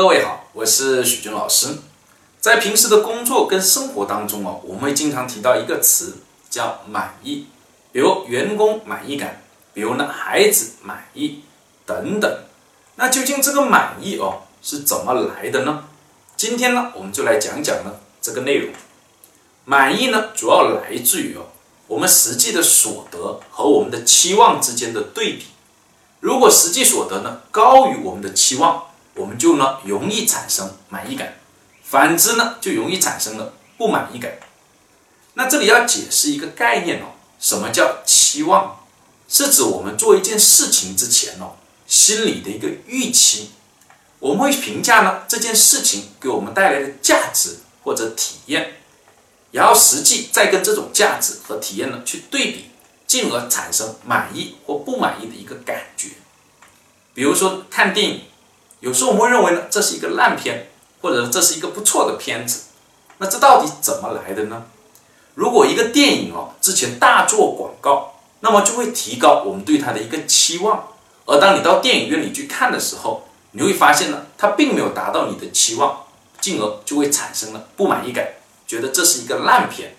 各位好，我是许军老师。在平时的工作跟生活当中哦，我们会经常提到一个词叫满意，比如员工满意感，比如呢孩子满意等等。那究竟这个满意哦是怎么来的呢？今天呢我们就来讲讲呢这个内容。满意呢主要来自于哦我们实际的所得和我们的期望之间的对比。如果实际所得呢高于我们的期望，我们就呢容易产生满意感；反之呢就容易产生了不满意感。那这里要解释一个概念哦，什么叫期望？是指我们做一件事情之前哦。心里的一个预期，我们会评价呢这件事情给我们带来的价值或者体验，然后实际再跟这种价值和体验呢去对比，进而产生满意或不满意的一个感觉。比如说看电影，有时候我们会认为呢这是一个烂片，或者这是一个不错的片子，那这到底怎么来的呢？如果一个电影哦之前大做广告，那么就会提高我们对它的一个期望。而当你到电影院里去看的时候，你会发现呢，它并没有达到你的期望，进而就会产生了不满意感，觉得这是一个烂片。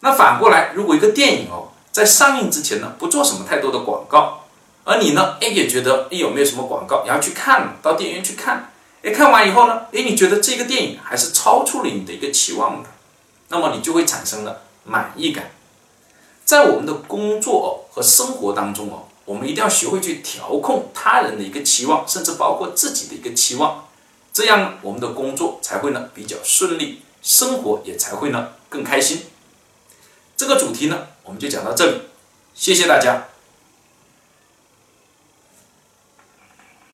那反过来，如果一个电影哦，在上映之前呢，不做什么太多的广告，而你呢，哎也觉得哎有没有什么广告，然后去看，到电影院去看，哎看完以后呢，哎你觉得这个电影还是超出了你的一个期望的，那么你就会产生了满意感。在我们的工作和生活当中哦。我们一定要学会去调控他人的一个期望，甚至包括自己的一个期望，这样我们的工作才会呢比较顺利，生活也才会呢更开心。这个主题呢，我们就讲到这里，谢谢大家。